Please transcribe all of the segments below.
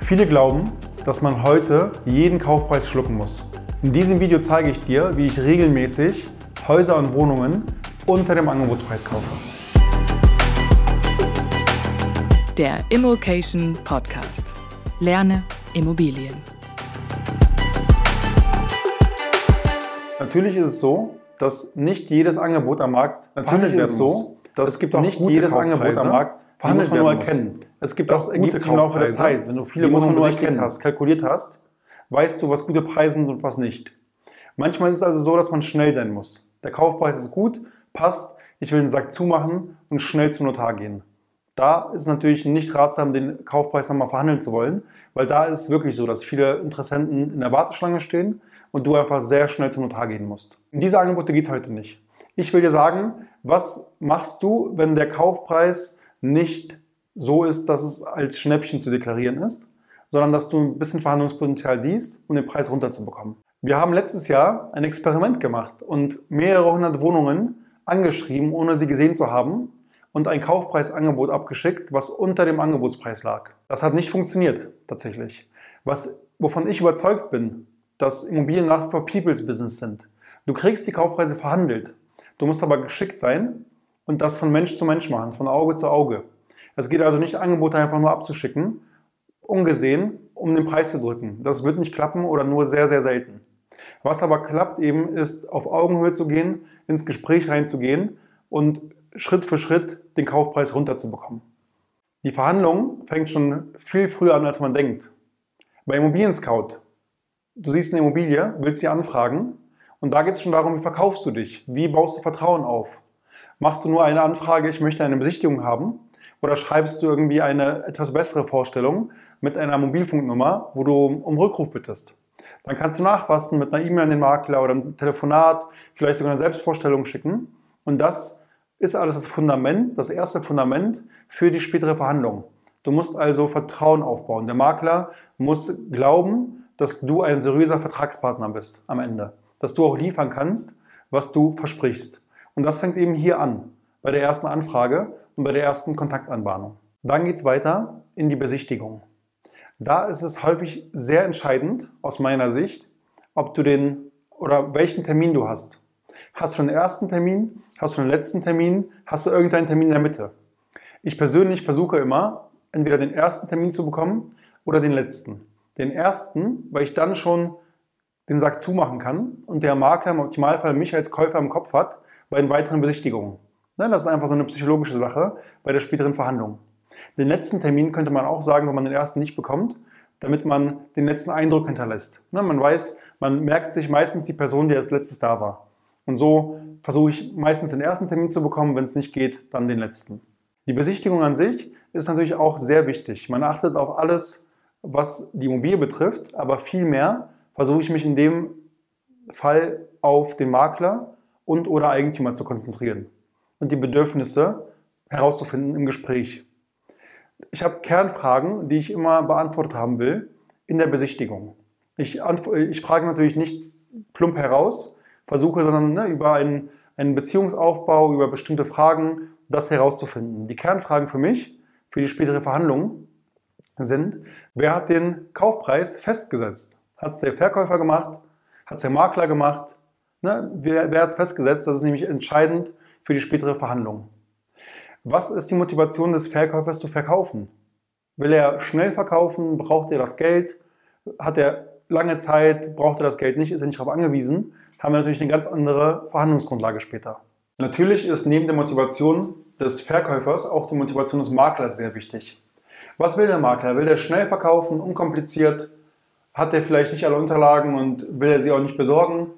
Viele glauben, dass man heute jeden Kaufpreis schlucken muss. In diesem Video zeige ich dir, wie ich regelmäßig Häuser und Wohnungen unter dem Angebotspreis kaufe. Der Immokation Podcast. Lerne Immobilien. Natürlich ist es so, dass nicht jedes Angebot am Markt verhandelt werden muss. Dass es gibt auch nicht jedes Angebot am Markt verhandelt werden muss. erkennen. Es gibt das ergibt sich im Laufe der Zeit. Wenn du viele Wohnungen besichtigt hast, kalkuliert hast, weißt du, was gute Preise sind und was nicht. Manchmal ist es also so, dass man schnell sein muss. Der Kaufpreis ist gut, passt, ich will den Sack zumachen und schnell zum Notar gehen. Da ist es natürlich nicht ratsam, den Kaufpreis nochmal verhandeln zu wollen, weil da ist es wirklich so, dass viele Interessenten in der Warteschlange stehen und du einfach sehr schnell zum Notar gehen musst. In diese Angebote geht es heute nicht. Ich will dir sagen, was machst du, wenn der Kaufpreis nicht so ist, dass es als Schnäppchen zu deklarieren ist, sondern dass du ein bisschen Verhandlungspotenzial siehst, um den Preis runterzubekommen. Wir haben letztes Jahr ein Experiment gemacht und mehrere hundert Wohnungen angeschrieben, ohne sie gesehen zu haben und ein Kaufpreisangebot abgeschickt, was unter dem Angebotspreis lag. Das hat nicht funktioniert, tatsächlich. Was, wovon ich überzeugt bin, dass Immobilien nach wie vor People's Business sind. Du kriegst die Kaufpreise verhandelt. Du musst aber geschickt sein und das von Mensch zu Mensch machen, von Auge zu Auge. Es geht also nicht, Angebote einfach nur abzuschicken, ungesehen, um den Preis zu drücken. Das wird nicht klappen oder nur sehr, sehr selten. Was aber klappt eben, ist auf Augenhöhe zu gehen, ins Gespräch reinzugehen und Schritt für Schritt den Kaufpreis runterzubekommen. Die Verhandlung fängt schon viel früher an, als man denkt. Bei Immobilien Scout, du siehst eine Immobilie, willst sie anfragen und da geht es schon darum, wie verkaufst du dich, wie baust du Vertrauen auf. Machst du nur eine Anfrage, ich möchte eine Besichtigung haben, oder schreibst du irgendwie eine etwas bessere Vorstellung mit einer Mobilfunknummer, wo du um Rückruf bittest. Dann kannst du nachfassen mit einer E-Mail an den Makler oder einem Telefonat, vielleicht sogar eine Selbstvorstellung schicken. Und das ist alles das Fundament, das erste Fundament für die spätere Verhandlung. Du musst also Vertrauen aufbauen. Der Makler muss glauben, dass du ein seriöser Vertragspartner bist am Ende. Dass du auch liefern kannst, was du versprichst. Und das fängt eben hier an, bei der ersten Anfrage bei der ersten Kontaktanbahnung. Dann geht es weiter in die Besichtigung. Da ist es häufig sehr entscheidend aus meiner Sicht, ob du den oder welchen Termin du hast. Hast du einen ersten Termin? Hast du einen letzten Termin? Hast du irgendeinen Termin in der Mitte? Ich persönlich versuche immer, entweder den ersten Termin zu bekommen oder den letzten. Den ersten, weil ich dann schon den Sack zumachen kann und der Makler im Optimalfall mich als Käufer im Kopf hat bei den weiteren Besichtigungen. Ne, das ist einfach so eine psychologische Sache bei der späteren Verhandlung. Den letzten Termin könnte man auch sagen, wenn man den ersten nicht bekommt, damit man den letzten Eindruck hinterlässt. Ne, man weiß, man merkt sich meistens die Person, die als letztes da war. Und so versuche ich meistens den ersten Termin zu bekommen, wenn es nicht geht, dann den letzten. Die Besichtigung an sich ist natürlich auch sehr wichtig. Man achtet auf alles, was die Immobilie betrifft, aber vielmehr versuche ich mich in dem Fall auf den Makler und oder Eigentümer zu konzentrieren und die Bedürfnisse herauszufinden im Gespräch. Ich habe Kernfragen, die ich immer beantwortet haben will in der Besichtigung. Ich, ich frage natürlich nicht plump heraus, versuche, sondern ne, über einen, einen Beziehungsaufbau, über bestimmte Fragen das herauszufinden. Die Kernfragen für mich, für die spätere Verhandlung sind, wer hat den Kaufpreis festgesetzt? Hat es der Verkäufer gemacht? Hat es der Makler gemacht? Ne? Wer, wer hat es festgesetzt? Das ist nämlich entscheidend für die spätere Verhandlung. Was ist die Motivation des Verkäufers zu verkaufen? Will er schnell verkaufen? Braucht er das Geld? Hat er lange Zeit? Braucht er das Geld nicht? Ist er nicht darauf angewiesen? Haben wir natürlich eine ganz andere Verhandlungsgrundlage später. Natürlich ist neben der Motivation des Verkäufers auch die Motivation des Maklers sehr wichtig. Was will der Makler? Will er schnell verkaufen, unkompliziert? Hat er vielleicht nicht alle Unterlagen und will er sie auch nicht besorgen?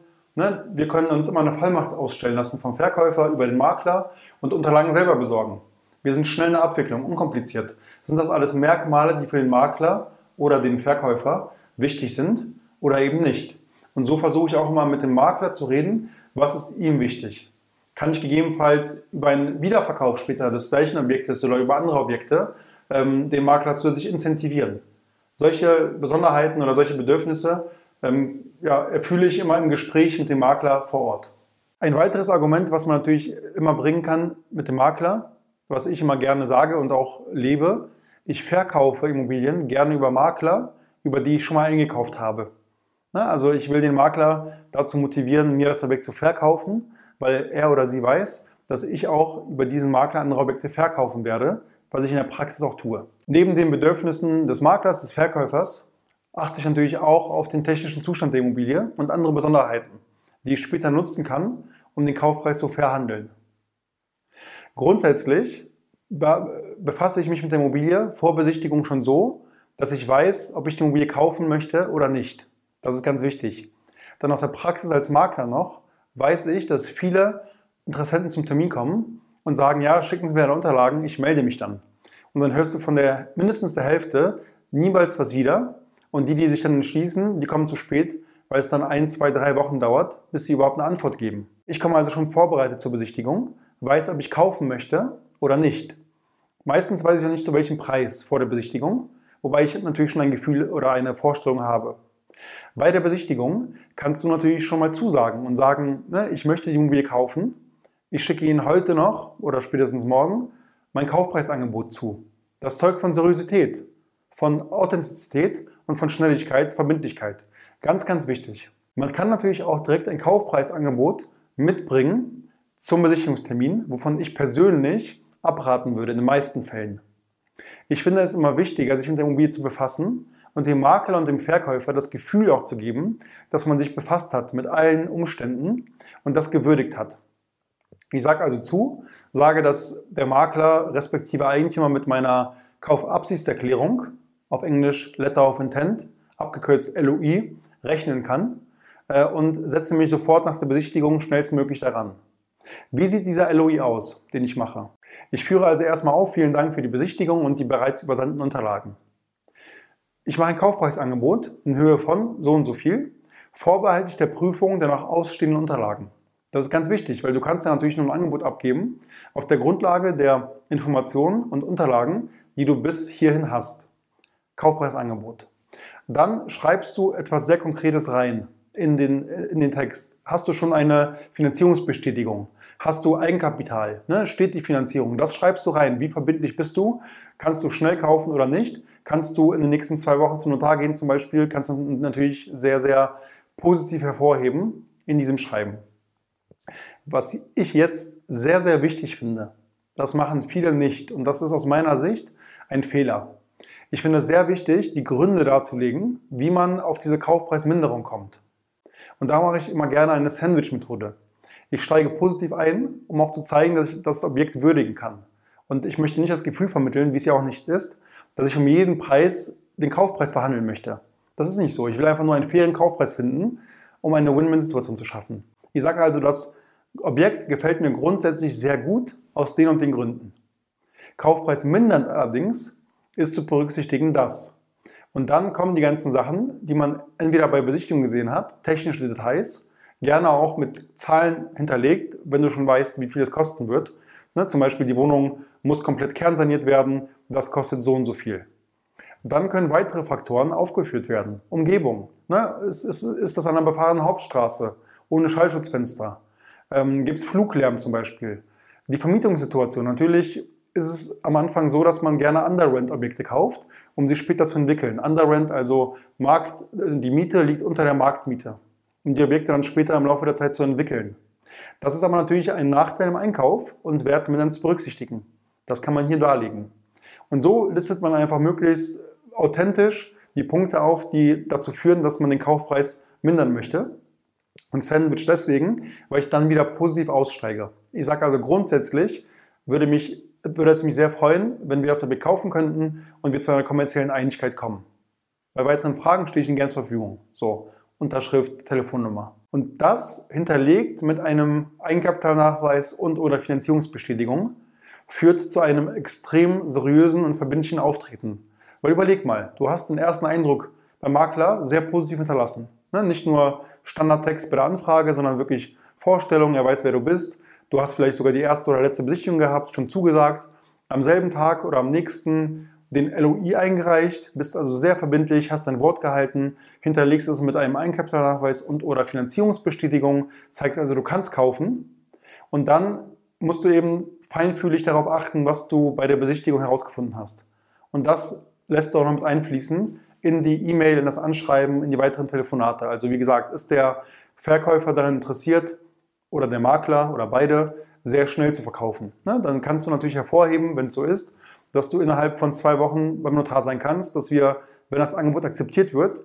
Ne? Wir können uns immer eine Fallmacht ausstellen lassen vom Verkäufer über den Makler und Unterlagen selber besorgen. Wir sind schnell in der Abwicklung, unkompliziert. Sind das alles Merkmale, die für den Makler oder den Verkäufer wichtig sind oder eben nicht? Und so versuche ich auch immer mit dem Makler zu reden, was ist ihm wichtig? Kann ich gegebenenfalls über einen Wiederverkauf später des gleichen Objektes oder über andere Objekte ähm, den Makler zusätzlich incentivieren? Solche Besonderheiten oder solche Bedürfnisse ähm, ja, erfülle ich immer im Gespräch mit dem Makler vor Ort. Ein weiteres Argument, was man natürlich immer bringen kann mit dem Makler, was ich immer gerne sage und auch lebe, ich verkaufe Immobilien gerne über Makler, über die ich schon mal eingekauft habe. Na, also ich will den Makler dazu motivieren, mir das Objekt zu verkaufen, weil er oder sie weiß, dass ich auch über diesen Makler andere Objekte verkaufen werde, was ich in der Praxis auch tue. Neben den Bedürfnissen des Maklers, des Verkäufers, achte ich natürlich auch auf den technischen Zustand der Immobilie und andere Besonderheiten, die ich später nutzen kann, um den Kaufpreis zu verhandeln. Grundsätzlich befasse ich mich mit der Immobilie vor Besichtigung schon so, dass ich weiß, ob ich die Immobilie kaufen möchte oder nicht. Das ist ganz wichtig. Dann aus der Praxis als Makler noch weiß ich, dass viele Interessenten zum Termin kommen und sagen, ja, schicken Sie mir eine Unterlagen, ich melde mich dann. Und dann hörst du von der mindestens der Hälfte niemals was wieder, und die, die sich dann entschließen, die kommen zu spät, weil es dann ein, zwei, drei Wochen dauert, bis sie überhaupt eine Antwort geben. Ich komme also schon vorbereitet zur Besichtigung, weiß, ob ich kaufen möchte oder nicht. Meistens weiß ich ja nicht zu welchem Preis vor der Besichtigung, wobei ich natürlich schon ein Gefühl oder eine Vorstellung habe. Bei der Besichtigung kannst du natürlich schon mal zusagen und sagen, ne, ich möchte die Immobilie kaufen. Ich schicke Ihnen heute noch oder spätestens morgen mein Kaufpreisangebot zu. Das zeugt von Seriosität, von Authentizität und von Schnelligkeit, Verbindlichkeit. Ganz, ganz wichtig. Man kann natürlich auch direkt ein Kaufpreisangebot mitbringen zum Besichtigungstermin, wovon ich persönlich abraten würde in den meisten Fällen. Ich finde es immer wichtiger, sich mit der Immobilie zu befassen und dem Makler und dem Verkäufer das Gefühl auch zu geben, dass man sich befasst hat mit allen Umständen und das gewürdigt hat. Ich sage also zu, sage, dass der Makler respektive Eigentümer mit meiner Kaufabsichtserklärung auf Englisch Letter of Intent, abgekürzt LOI, rechnen kann äh, und setze mich sofort nach der Besichtigung schnellstmöglich daran. Wie sieht dieser LOI aus, den ich mache? Ich führe also erstmal auf, vielen Dank für die Besichtigung und die bereits übersandten Unterlagen. Ich mache ein Kaufpreisangebot in Höhe von so und so viel, vorbehaltlich der Prüfung der noch ausstehenden Unterlagen. Das ist ganz wichtig, weil du kannst ja natürlich nur ein Angebot abgeben auf der Grundlage der Informationen und Unterlagen, die du bis hierhin hast. Kaufpreisangebot. Dann schreibst du etwas sehr Konkretes rein in den, in den Text. Hast du schon eine Finanzierungsbestätigung? Hast du Eigenkapital? Ne? Steht die Finanzierung? Das schreibst du rein. Wie verbindlich bist du? Kannst du schnell kaufen oder nicht? Kannst du in den nächsten zwei Wochen zum Notar gehen zum Beispiel? Kannst du natürlich sehr, sehr positiv hervorheben in diesem Schreiben. Was ich jetzt sehr, sehr wichtig finde, Das machen viele nicht und das ist aus meiner Sicht ein Fehler. Ich finde es sehr wichtig, die Gründe darzulegen, wie man auf diese Kaufpreisminderung kommt. Und da mache ich immer gerne eine Sandwich-Methode. Ich steige positiv ein, um auch zu zeigen, dass ich das Objekt würdigen kann. Und ich möchte nicht das Gefühl vermitteln, wie es ja auch nicht ist, dass ich um jeden Preis den Kaufpreis verhandeln möchte. Das ist nicht so. Ich will einfach nur einen fairen Kaufpreis finden, um eine Win-Win-Situation zu schaffen. Ich sage also, das Objekt gefällt mir grundsätzlich sehr gut aus den und den Gründen. Kaufpreis mindernd allerdings ist zu berücksichtigen das. Und dann kommen die ganzen Sachen, die man entweder bei Besichtigung gesehen hat, technische Details, gerne auch mit Zahlen hinterlegt, wenn du schon weißt, wie viel es kosten wird. Ne, zum Beispiel die Wohnung muss komplett kernsaniert werden, das kostet so und so viel. Dann können weitere Faktoren aufgeführt werden. Umgebung. Ne, ist, ist, ist das an einer befahrenen Hauptstraße ohne Schallschutzfenster? Ähm, Gibt es Fluglärm zum Beispiel? Die Vermietungssituation. Natürlich ist es am Anfang so, dass man gerne Underrent-Objekte kauft, um sie später zu entwickeln. Underrent, also Markt, die Miete liegt unter der Marktmiete, um die Objekte dann später im Laufe der Zeit zu entwickeln. Das ist aber natürlich ein Nachteil im Einkauf und Wert mit dann zu berücksichtigen. Das kann man hier darlegen. Und so listet man einfach möglichst authentisch die Punkte auf, die dazu führen, dass man den Kaufpreis mindern möchte. Und Sandwich deswegen, weil ich dann wieder positiv aussteige. Ich sage also grundsätzlich, würde, mich, würde es mich sehr freuen, wenn wir das Objekt kaufen könnten und wir zu einer kommerziellen Einigkeit kommen. Bei weiteren Fragen stehe ich Ihnen gerne zur Verfügung. So, Unterschrift, Telefonnummer. Und das hinterlegt mit einem Eigenkapitalnachweis und oder Finanzierungsbestätigung führt zu einem extrem seriösen und verbindlichen Auftreten. Weil überleg mal, du hast den ersten Eindruck beim Makler sehr positiv hinterlassen. Ne? Nicht nur Standardtext bei der Anfrage, sondern wirklich Vorstellung, er weiß, wer du bist. Du hast vielleicht sogar die erste oder letzte Besichtigung gehabt, schon zugesagt. Am selben Tag oder am nächsten den LOI eingereicht, bist also sehr verbindlich, hast dein Wort gehalten, hinterlegst es mit einem Eigenkapitalnachweis und oder Finanzierungsbestätigung, zeigst also, du kannst kaufen. Und dann musst du eben feinfühlig darauf achten, was du bei der Besichtigung herausgefunden hast. Und das lässt du auch noch mit einfließen in die E-Mail, in das Anschreiben, in die weiteren Telefonate. Also wie gesagt, ist der Verkäufer daran interessiert oder der Makler oder beide sehr schnell zu verkaufen. Ne? Dann kannst du natürlich hervorheben, wenn es so ist, dass du innerhalb von zwei Wochen beim Notar sein kannst, dass wir, wenn das Angebot akzeptiert wird,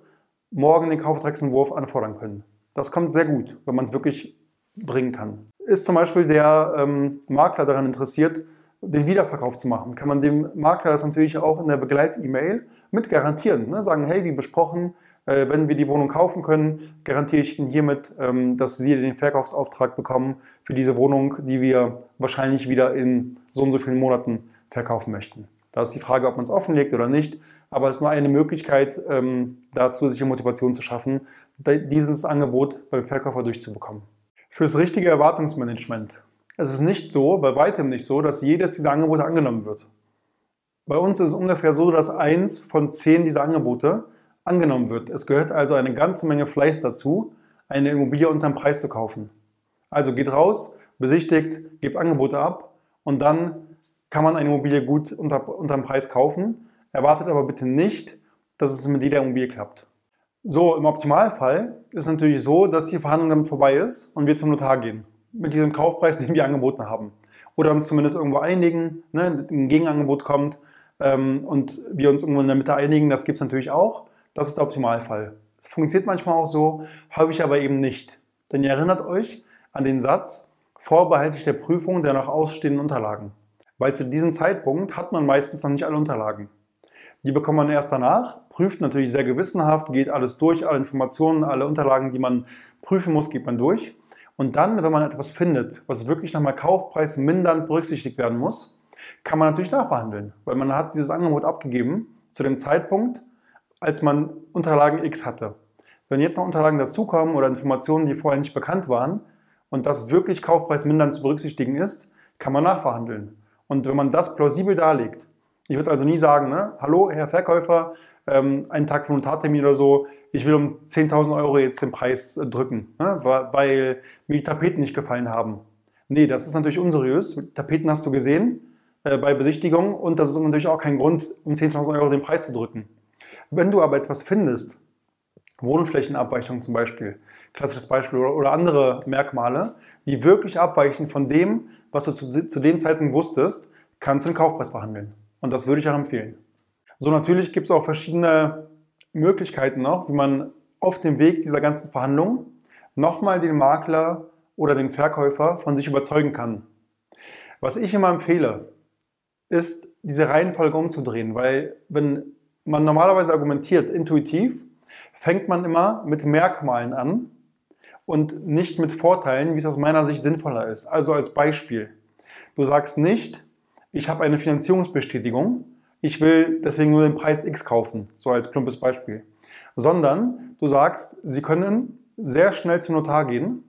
morgen den Kaufvertragsentwurf anfordern können. Das kommt sehr gut, wenn man es wirklich bringen kann. Ist zum Beispiel der ähm, Makler daran interessiert, den Wiederverkauf zu machen, kann man dem Makler das natürlich auch in der Begleit-E-Mail mit garantieren. Ne? Sagen, hey, wie besprochen, äh, wenn wir die Wohnung kaufen können, garantiere ich Ihnen hiermit, ähm, dass Sie den Verkaufsauftrag bekommen für diese Wohnung, die wir wahrscheinlich wieder in so und so vielen Monaten verkaufen möchten. Da ist die Frage, ob man es offenlegt oder nicht, aber es ist nur eine Möglichkeit, ähm, da zusätzliche Motivation zu schaffen, dieses Angebot beim Verkäufer durchzubekommen. Fürs richtige Erwartungsmanagement es ist nicht so, bei weitem nicht so, dass jedes dieser Angebote angenommen wird. Bei uns ist es ungefähr so, dass eins von zehn dieser Angebote angenommen wird. Es gehört also eine ganze Menge Fleiß dazu, eine Immobilie unterm Preis zu kaufen. Also geht raus, besichtigt, gebt Angebote ab und dann kann man eine Immobilie gut unter, unterm Preis kaufen. Erwartet aber bitte nicht, dass es mit jeder Immobilie klappt. So, im Optimalfall ist es natürlich so, dass die Verhandlung damit vorbei ist und wir zum Notar gehen mit diesem Kaufpreis, den wir angeboten haben. Oder uns zumindest irgendwo einigen, ne, ein Gegenangebot kommt ähm, und wir uns irgendwo in der Mitte einigen, das gibt es natürlich auch. Das ist der Optimalfall. Es funktioniert manchmal auch so, häufig aber eben nicht. Denn ihr erinnert euch an den Satz, vorbehaltlich der Prüfung der noch ausstehenden Unterlagen. Weil zu diesem Zeitpunkt hat man meistens noch nicht alle Unterlagen. Die bekommt man erst danach, prüft natürlich sehr gewissenhaft, geht alles durch, alle Informationen, alle Unterlagen, die man prüfen muss, geht man durch. Und dann, wenn man etwas findet, was wirklich nochmal Kaufpreis mindernd berücksichtigt werden muss, kann man natürlich nachverhandeln, weil man hat dieses Angebot abgegeben zu dem Zeitpunkt, als man Unterlagen X hatte. Wenn jetzt noch Unterlagen dazukommen oder Informationen, die vorher nicht bekannt waren und das wirklich Kaufpreis mindernd zu berücksichtigen ist, kann man nachverhandeln. Und wenn man das plausibel darlegt, ich würde also nie sagen, ne, hallo Herr Verkäufer, ähm, einen Tag vor Notartermin oder so, ich will um 10.000 Euro jetzt den Preis äh, drücken, ne, weil mir die Tapeten nicht gefallen haben. Nee, das ist natürlich unseriös. Tapeten hast du gesehen äh, bei Besichtigung und das ist natürlich auch kein Grund, um 10.000 Euro den Preis zu drücken. Wenn du aber etwas findest, Wohnflächenabweichung zum Beispiel, klassisches Beispiel, oder, andere Merkmale, die wirklich abweichen von dem, was du zu, zu dem Zeitpunkt wusstest, kannst du den Kaufpreis verhandeln. Und das würde ich auch empfehlen. So, natürlich gibt es auch verschiedene Möglichkeiten noch, wie man auf dem Weg dieser ganzen Verhandlung nochmal den Makler oder den Verkäufer von sich überzeugen kann. Was ich immer empfehle, ist, diese Reihenfolge umzudrehen, weil wenn man normalerweise argumentiert, intuitiv, fängt man immer mit Merkmalen an und nicht mit Vorteilen, wie es aus meiner Sicht sinnvoller ist. Also als Beispiel. Du sagst nicht, ich habe eine Finanzierungsbestätigung, ich will deswegen nur den Preis X kaufen, so als plumpes Beispiel. Sondern du sagst, sie können sehr schnell zum Notar gehen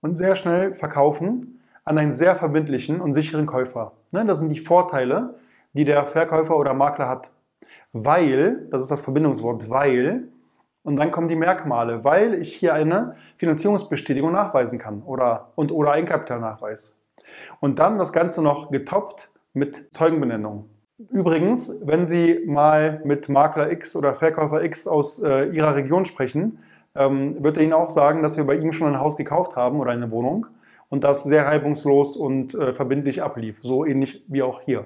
und sehr schnell verkaufen an einen sehr verbindlichen und sicheren Käufer. Ne, das sind die Vorteile, die der Verkäufer oder Makler hat. Weil, das ist das Verbindungswort, weil, und dann kommen die Merkmale, weil ich hier eine Finanzierungsbestätigung nachweisen kann oder, und, oder Eigenkapitalnachweis. Und dann das Ganze noch getoppt mit Zeugenbenennung. Übrigens, wenn Sie mal mit Makler X oder Verkäufer X aus äh, Ihrer Region sprechen, ähm, wird er Ihnen auch sagen, dass wir bei ihm schon ein Haus gekauft haben oder eine Wohnung und das sehr reibungslos und äh, verbindlich ablief, so ähnlich wie auch hier.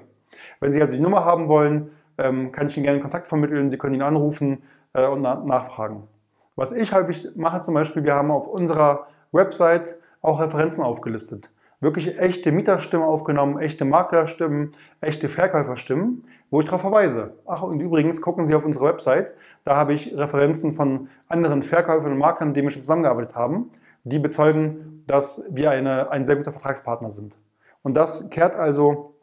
Wenn Sie also die Nummer haben wollen, kann ich Ihnen gerne Kontakt vermitteln. Sie können ihn anrufen äh, und na nachfragen. Was ich häufig mache zum Beispiel, wir haben auf unserer Website auch Referenzen aufgelistet. Wirklich echte Mieterstimmen aufgenommen, echte Maklerstimmen, echte Verkäuferstimmen, wo ich darauf verweise. Ach, und übrigens gucken Sie auf unsere Website, da habe ich Referenzen von anderen Verkäufern und Maklern, mit denen wir schon zusammengearbeitet haben, die bezeugen, dass wir eine, ein sehr guter Vertragspartner sind. Und das kehrt also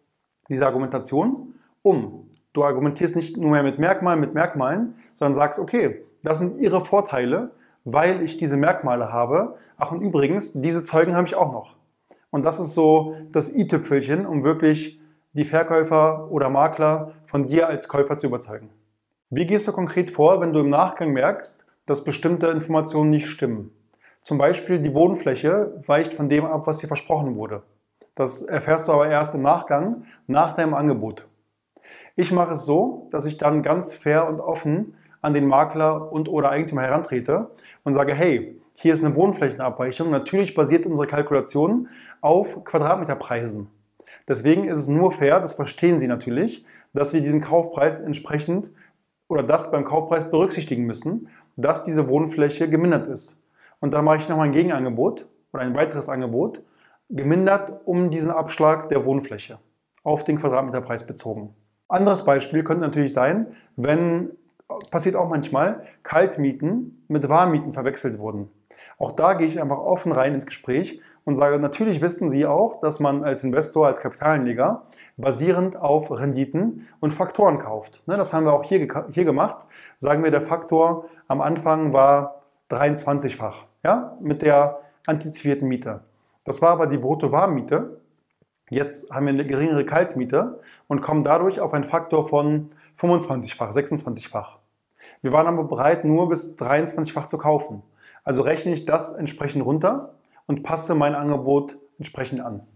diese Argumentation um. Du argumentierst nicht nur mehr mit Merkmalen, mit Merkmalen, sondern sagst, okay, das sind ihre Vorteile, weil ich diese Merkmale habe. Ach und übrigens, diese Zeugen habe ich auch noch. Und das ist so das i-Tüpfelchen, um wirklich die Verkäufer oder Makler von dir als Käufer zu überzeugen. Wie gehst du konkret vor, wenn du im Nachgang merkst, dass bestimmte Informationen nicht stimmen? Zum Beispiel die Wohnfläche weicht von dem ab, was dir versprochen wurde. Das erfährst du aber erst im Nachgang, nach deinem Angebot. Ich mache es so, dass ich dann ganz fair und offen an den Makler und oder Eigentümer herantrete und sage, hey, hier ist eine Wohnflächenabweichung. Natürlich basiert unsere Kalkulation auf Quadratmeterpreisen. Deswegen ist es nur fair, das verstehen Sie natürlich, dass wir diesen Kaufpreis entsprechend oder das beim Kaufpreis berücksichtigen müssen, dass diese Wohnfläche gemindert ist. Und dann mache ich nochmal ein Gegenangebot oder ein weiteres Angebot, gemindert um diesen Abschlag der Wohnfläche auf den Quadratmeterpreis bezogen. Anderes Beispiel könnte natürlich sein, wenn, passiert auch manchmal, Kaltmieten mit Warmmieten verwechselt wurden. Auch da gehe ich einfach offen rein ins Gespräch und sage, natürlich wissen Sie auch, dass man als Investor, als Kapitalanleger basierend auf Renditen und Faktoren kauft. Ne, das haben wir auch hier, hier gemacht. Sagen wir, der Faktor am Anfang war 23-fach ja, mit der antizipierten Miete. Das war aber die Brutto-Warmmiete. Jetzt haben wir eine geringere Kaltmiete und kommen dadurch auf einen Faktor von 25-fach, 26-fach. Wir waren aber bereit, nur bis 23-fach zu kaufen. Also rechne ich das entsprechend runter und passe mein Angebot entsprechend an.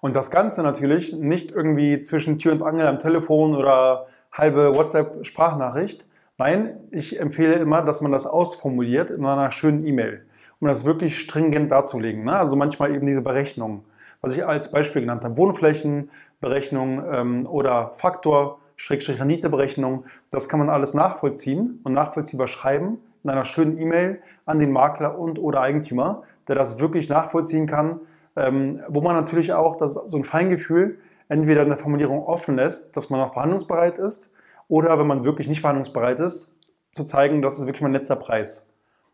Und das Ganze natürlich nicht irgendwie zwischen Tür und Angel am Telefon oder halbe WhatsApp-Sprachnachricht, Nein, ich empfehle immer, dass man das ausformuliert in einer schönen E-Mail, um das wirklich stringent darzulegen. Ne? Also manchmal eben diese Berechnung, was ich als Beispiel genannt habe, Wohnflächenberechnung ähm, oder Faktor, Schrägstrich Renditeberechnung, das kann man alles nachvollziehen und nachvollziehbar schreiben in einer schönen E-Mail an den Makler und oder Eigentümer, der das wirklich nachvollziehen kann, ähm, wo man natürlich auch das, so ein Feingefühl entweder in der Formulierung offen lässt, dass man noch verhandlungsbereit ist oder wenn man wirklich nicht verhandlungsbereit ist, zu zeigen, das ist wirklich mein letzter Preis.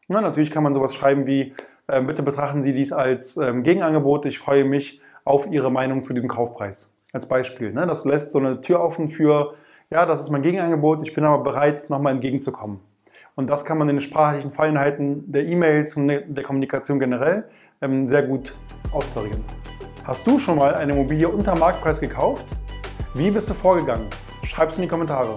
Ja, natürlich kann man sowas schreiben wie, bitte betrachten Sie dies als ähm, Gegenangebot, ich freue mich auf Ihre Meinung zu diesem Kaufpreis. Als Beispiel. Ne? Das lässt so eine Tür offen für, ja, das ist mein Gegenangebot, ich bin aber bereit, nochmal entgegenzukommen. Und das kann man in den sprachlichen Feinheiten der E-Mails und der Kommunikation generell ähm, sehr gut austarieren. Hast du schon mal eine Immobilie unter Marktpreis gekauft? Wie bist du vorgegangen? Schreib es in die Kommentare.